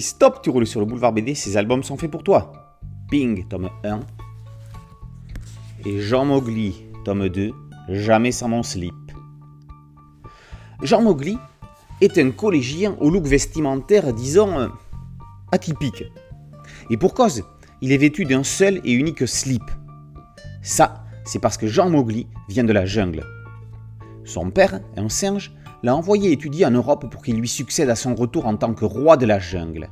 Stop, tu roules sur le boulevard BD, ces albums sont faits pour toi. Ping, tome 1. Et Jean Mowgli, tome 2, Jamais sans mon slip. Jean Mowgli est un collégien au look vestimentaire, disons, euh, atypique. Et pour cause, il est vêtu d'un seul et unique slip. Ça, c'est parce que Jean Mowgli vient de la jungle. Son père, un singe, l'a envoyé étudier en Europe pour qu'il lui succède à son retour en tant que roi de la jungle.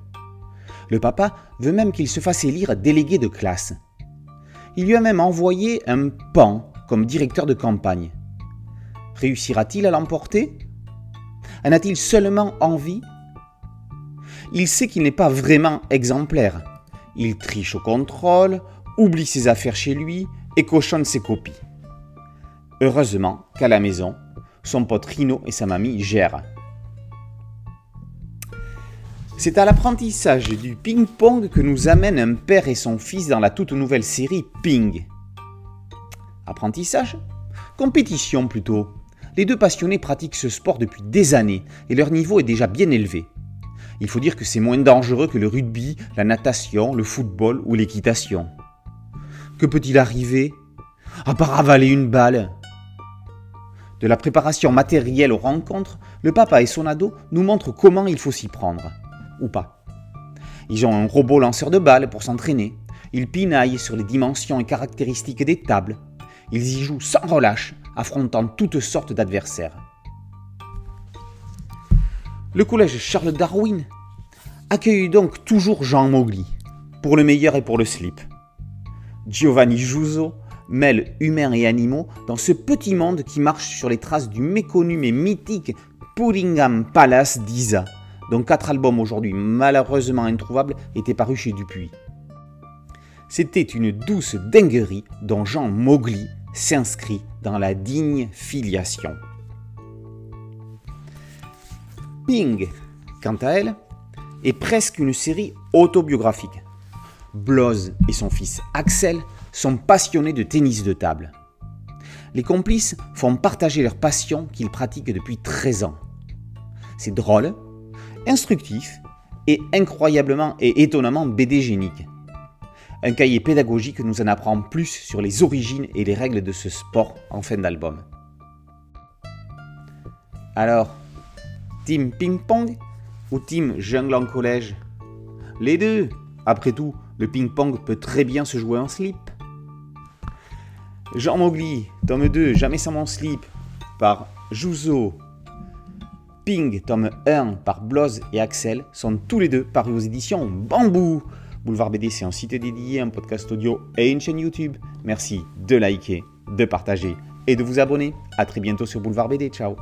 Le papa veut même qu'il se fasse élire délégué de classe. Il lui a même envoyé un pan comme directeur de campagne. Réussira-t-il à l'emporter? En a-t-il seulement envie? Il sait qu'il n'est pas vraiment exemplaire. Il triche au contrôle, oublie ses affaires chez lui et cochonne ses copies. Heureusement qu'à la maison, son pote Rino et sa mamie gèrent. C'est à l'apprentissage du ping-pong que nous amène un père et son fils dans la toute nouvelle série Ping. Apprentissage? Compétition plutôt. Les deux passionnés pratiquent ce sport depuis des années et leur niveau est déjà bien élevé. Il faut dire que c'est moins dangereux que le rugby, la natation, le football ou l'équitation. Que peut-il arriver? À part avaler une balle de la préparation matérielle aux rencontres, le papa et son ado nous montrent comment il faut s'y prendre. Ou pas. Ils ont un robot lanceur de balles pour s'entraîner. Ils pinaillent sur les dimensions et caractéristiques des tables. Ils y jouent sans relâche, affrontant toutes sortes d'adversaires. Le collège Charles Darwin accueille donc toujours Jean Mowgli, pour le meilleur et pour le slip. Giovanni Juso mêle humains et animaux dans ce petit monde qui marche sur les traces du méconnu mais mythique Puringham Palace d'Isa, dont quatre albums aujourd'hui malheureusement introuvables étaient parus chez Dupuis. C'était une douce dinguerie dont Jean Mowgli s'inscrit dans la digne filiation. Ping, quant à elle, est presque une série autobiographique. Bloz et son fils Axel sont passionnés de tennis de table. Les complices font partager leur passion qu'ils pratiquent depuis 13 ans. C'est drôle, instructif et incroyablement et étonnamment bédégénique. Un cahier pédagogique nous en apprend plus sur les origines et les règles de ce sport en fin d'album. Alors, team ping-pong ou team jungle en collège? Les deux Après tout, le ping-pong peut très bien se jouer en slip. Jean Mowgli, tome 2, Jamais sans mon slip, par Juzo. Ping, tome 1, par Bloz et Axel, sont tous les deux parus aux éditions Bambou. Boulevard BD, c'est un site dédié, un podcast audio et une chaîne YouTube. Merci de liker, de partager et de vous abonner. A très bientôt sur Boulevard BD. Ciao